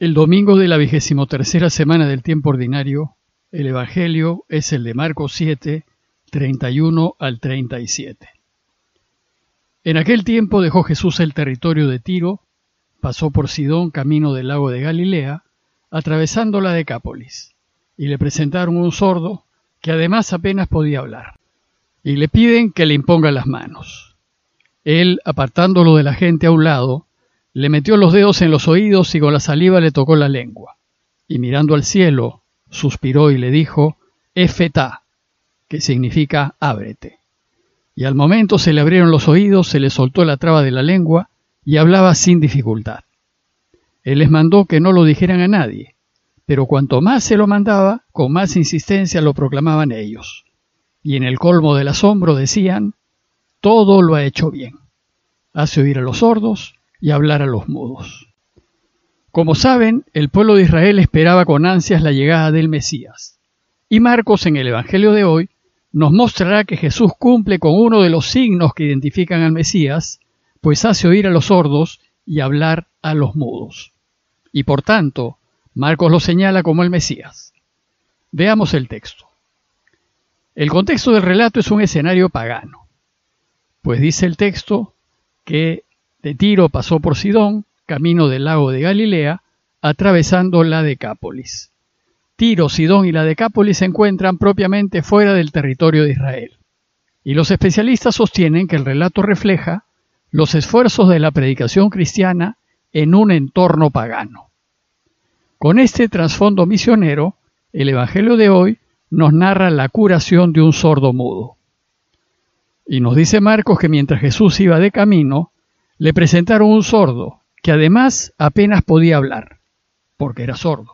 El domingo de la vigésimo tercera semana del tiempo ordinario, el Evangelio es el de Marcos 7, 31 al 37. En aquel tiempo dejó Jesús el territorio de Tiro, pasó por Sidón camino del lago de Galilea, atravesando la Decápolis, y le presentaron un sordo que además apenas podía hablar, y le piden que le imponga las manos. Él, apartándolo de la gente a un lado, le metió los dedos en los oídos y con la saliva le tocó la lengua. Y mirando al cielo, suspiró y le dijo, Efetá, que significa ábrete. Y al momento se le abrieron los oídos, se le soltó la traba de la lengua y hablaba sin dificultad. Él les mandó que no lo dijeran a nadie, pero cuanto más se lo mandaba, con más insistencia lo proclamaban ellos. Y en el colmo del asombro decían, todo lo ha hecho bien. Hace oír a los sordos, y hablar a los mudos. Como saben, el pueblo de Israel esperaba con ansias la llegada del Mesías. Y Marcos en el Evangelio de hoy nos mostrará que Jesús cumple con uno de los signos que identifican al Mesías, pues hace oír a los sordos y hablar a los mudos. Y por tanto, Marcos lo señala como el Mesías. Veamos el texto. El contexto del relato es un escenario pagano, pues dice el texto que de Tiro pasó por Sidón, camino del lago de Galilea, atravesando la Decápolis. Tiro, Sidón y la Decápolis se encuentran propiamente fuera del territorio de Israel. Y los especialistas sostienen que el relato refleja los esfuerzos de la predicación cristiana en un entorno pagano. Con este trasfondo misionero, el Evangelio de hoy nos narra la curación de un sordo mudo. Y nos dice Marcos que mientras Jesús iba de camino, le presentaron un sordo, que además apenas podía hablar, porque era sordo.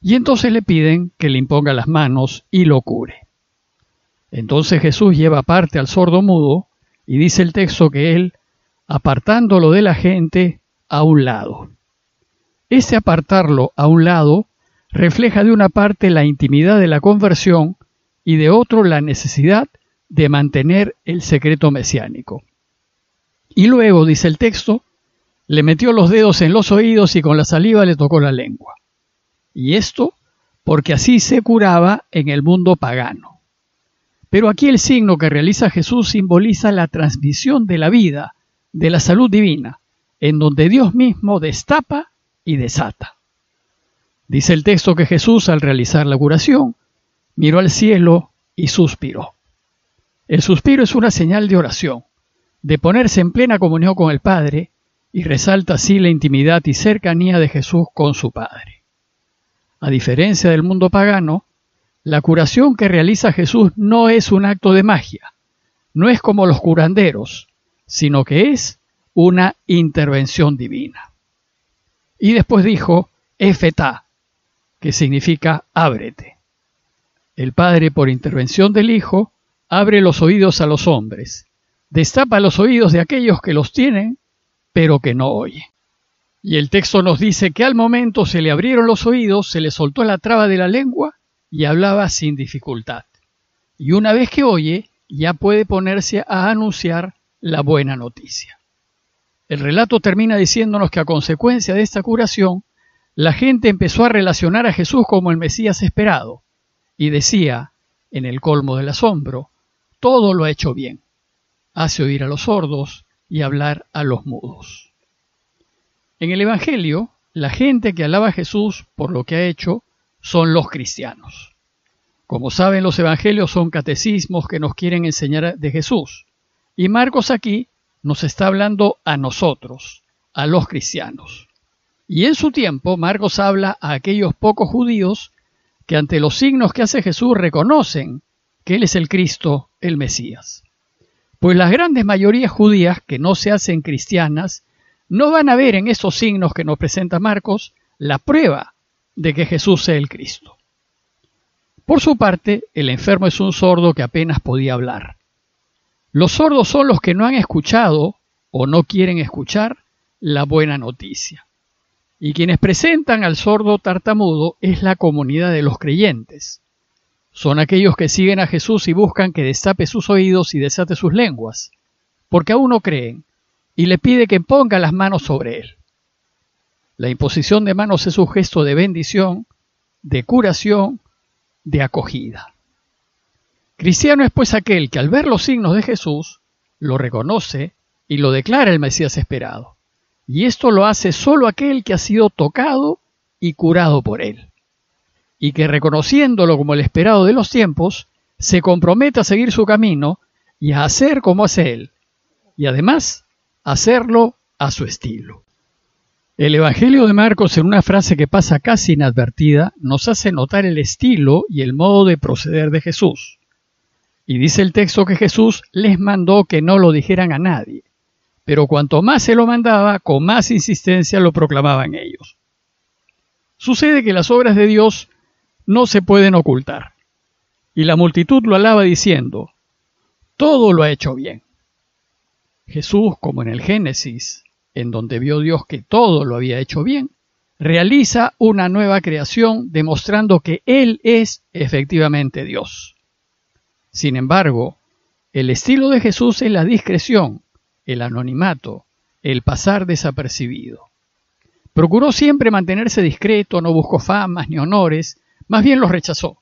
Y entonces le piden que le imponga las manos y lo cure. Entonces Jesús lleva aparte al sordo mudo y dice el texto que él, apartándolo de la gente, a un lado. Ese apartarlo a un lado refleja de una parte la intimidad de la conversión y de otro la necesidad de mantener el secreto mesiánico. Y luego, dice el texto, le metió los dedos en los oídos y con la saliva le tocó la lengua. Y esto porque así se curaba en el mundo pagano. Pero aquí el signo que realiza Jesús simboliza la transmisión de la vida, de la salud divina, en donde Dios mismo destapa y desata. Dice el texto que Jesús al realizar la curación miró al cielo y suspiró. El suspiro es una señal de oración de ponerse en plena comunión con el Padre y resalta así la intimidad y cercanía de Jesús con su Padre. A diferencia del mundo pagano, la curación que realiza Jesús no es un acto de magia, no es como los curanderos, sino que es una intervención divina. Y después dijo, Efetá, que significa ábrete. El Padre, por intervención del Hijo, abre los oídos a los hombres destapa los oídos de aquellos que los tienen, pero que no oyen. Y el texto nos dice que al momento se le abrieron los oídos, se le soltó la traba de la lengua y hablaba sin dificultad. Y una vez que oye, ya puede ponerse a anunciar la buena noticia. El relato termina diciéndonos que a consecuencia de esta curación, la gente empezó a relacionar a Jesús como el Mesías esperado, y decía, en el colmo del asombro, todo lo ha hecho bien hace oír a los sordos y hablar a los mudos. En el Evangelio, la gente que alaba a Jesús por lo que ha hecho son los cristianos. Como saben, los Evangelios son catecismos que nos quieren enseñar de Jesús. Y Marcos aquí nos está hablando a nosotros, a los cristianos. Y en su tiempo, Marcos habla a aquellos pocos judíos que ante los signos que hace Jesús reconocen que Él es el Cristo, el Mesías. Pues las grandes mayorías judías que no se hacen cristianas no van a ver en esos signos que nos presenta Marcos la prueba de que Jesús sea el Cristo. Por su parte, el enfermo es un sordo que apenas podía hablar. Los sordos son los que no han escuchado o no quieren escuchar la buena noticia. Y quienes presentan al sordo tartamudo es la comunidad de los creyentes, son aquellos que siguen a Jesús y buscan que destape sus oídos y desate sus lenguas, porque aún no creen, y le pide que ponga las manos sobre él. La imposición de manos es un gesto de bendición, de curación, de acogida. Cristiano es pues aquel que al ver los signos de Jesús, lo reconoce y lo declara el Mesías esperado. Y esto lo hace solo aquel que ha sido tocado y curado por él. Y que reconociéndolo como el esperado de los tiempos, se compromete a seguir su camino y a hacer como hace él. Y además, hacerlo a su estilo. El Evangelio de Marcos, en una frase que pasa casi inadvertida, nos hace notar el estilo y el modo de proceder de Jesús. Y dice el texto que Jesús les mandó que no lo dijeran a nadie, pero cuanto más se lo mandaba, con más insistencia lo proclamaban ellos. Sucede que las obras de Dios no se pueden ocultar, y la multitud lo alaba diciendo, todo lo ha hecho bien. Jesús, como en el Génesis, en donde vio Dios que todo lo había hecho bien, realiza una nueva creación demostrando que Él es efectivamente Dios. Sin embargo, el estilo de Jesús es la discreción, el anonimato, el pasar desapercibido. Procuró siempre mantenerse discreto, no buscó famas ni honores, más bien los rechazó.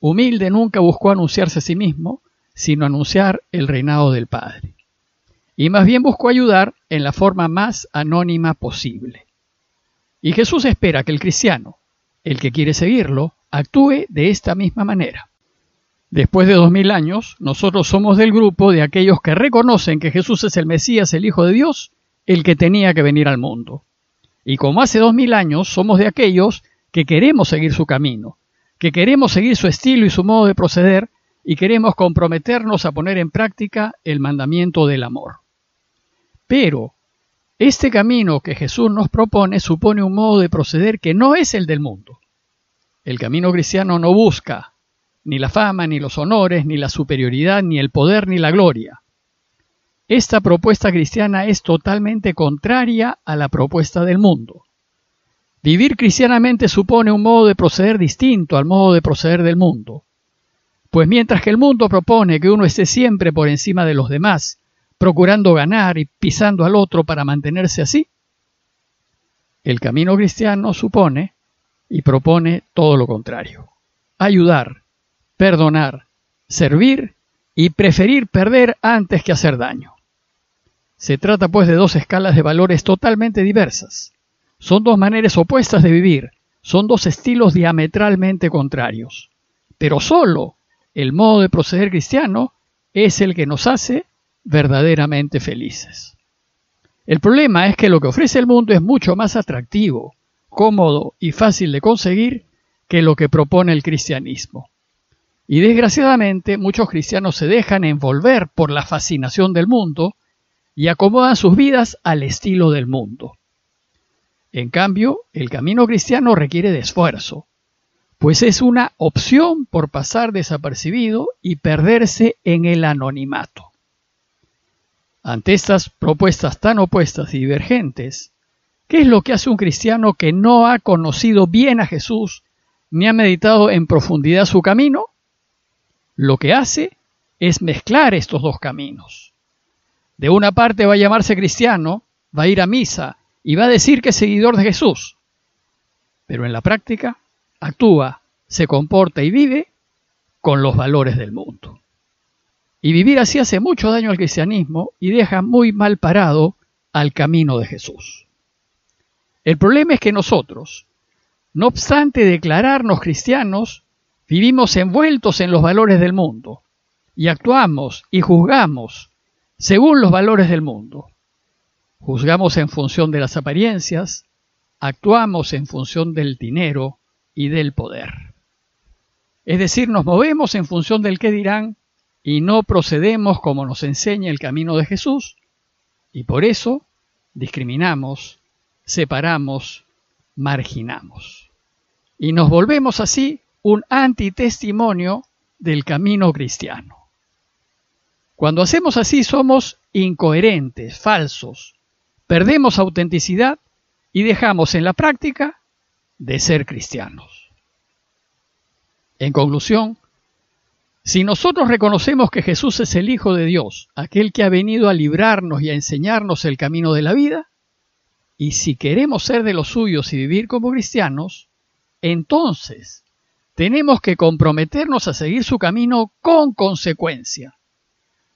Humilde nunca buscó anunciarse a sí mismo, sino anunciar el reinado del Padre. Y más bien buscó ayudar en la forma más anónima posible. Y Jesús espera que el cristiano, el que quiere seguirlo, actúe de esta misma manera. Después de dos mil años, nosotros somos del grupo de aquellos que reconocen que Jesús es el Mesías, el Hijo de Dios, el que tenía que venir al mundo. Y como hace dos mil años, somos de aquellos que queremos seguir su camino, que queremos seguir su estilo y su modo de proceder, y queremos comprometernos a poner en práctica el mandamiento del amor. Pero este camino que Jesús nos propone supone un modo de proceder que no es el del mundo. El camino cristiano no busca ni la fama, ni los honores, ni la superioridad, ni el poder, ni la gloria. Esta propuesta cristiana es totalmente contraria a la propuesta del mundo. Vivir cristianamente supone un modo de proceder distinto al modo de proceder del mundo. Pues mientras que el mundo propone que uno esté siempre por encima de los demás, procurando ganar y pisando al otro para mantenerse así, el camino cristiano supone y propone todo lo contrario. Ayudar, perdonar, servir y preferir perder antes que hacer daño. Se trata pues de dos escalas de valores totalmente diversas. Son dos maneras opuestas de vivir, son dos estilos diametralmente contrarios. Pero solo el modo de proceder cristiano es el que nos hace verdaderamente felices. El problema es que lo que ofrece el mundo es mucho más atractivo, cómodo y fácil de conseguir que lo que propone el cristianismo. Y desgraciadamente muchos cristianos se dejan envolver por la fascinación del mundo y acomodan sus vidas al estilo del mundo. En cambio, el camino cristiano requiere de esfuerzo, pues es una opción por pasar desapercibido y perderse en el anonimato. Ante estas propuestas tan opuestas y divergentes, ¿qué es lo que hace un cristiano que no ha conocido bien a Jesús ni ha meditado en profundidad su camino? lo que hace es mezclar estos dos caminos. De una parte va a llamarse cristiano, va a ir a misa y va a decir que es seguidor de Jesús, pero en la práctica actúa, se comporta y vive con los valores del mundo. Y vivir así hace mucho daño al cristianismo y deja muy mal parado al camino de Jesús. El problema es que nosotros, no obstante declararnos cristianos, Vivimos envueltos en los valores del mundo y actuamos y juzgamos según los valores del mundo. Juzgamos en función de las apariencias, actuamos en función del dinero y del poder. Es decir, nos movemos en función del que dirán y no procedemos como nos enseña el camino de Jesús y por eso discriminamos, separamos, marginamos. Y nos volvemos así un antitestimonio del camino cristiano. Cuando hacemos así somos incoherentes, falsos, perdemos autenticidad y dejamos en la práctica de ser cristianos. En conclusión, si nosotros reconocemos que Jesús es el Hijo de Dios, aquel que ha venido a librarnos y a enseñarnos el camino de la vida, Y si queremos ser de los suyos y vivir como cristianos, entonces tenemos que comprometernos a seguir su camino con consecuencia.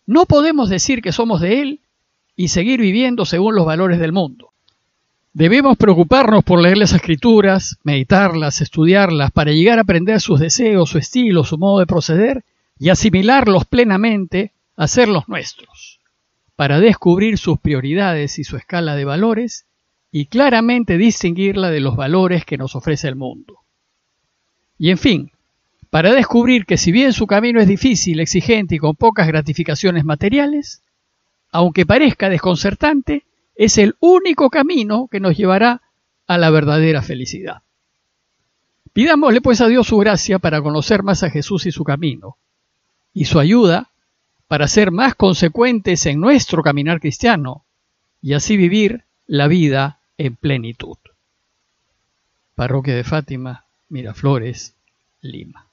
No podemos decir que somos de Él y seguir viviendo según los valores del mundo. Debemos preocuparnos por leer las escrituras, meditarlas, estudiarlas, para llegar a aprender sus deseos, su estilo, su modo de proceder y asimilarlos plenamente, hacerlos nuestros, para descubrir sus prioridades y su escala de valores y claramente distinguirla de los valores que nos ofrece el mundo. Y en fin, para descubrir que si bien su camino es difícil, exigente y con pocas gratificaciones materiales, aunque parezca desconcertante, es el único camino que nos llevará a la verdadera felicidad. Pidámosle pues a Dios su gracia para conocer más a Jesús y su camino, y su ayuda para ser más consecuentes en nuestro caminar cristiano y así vivir la vida en plenitud. Parroquia de Fátima, Miraflores, Lima.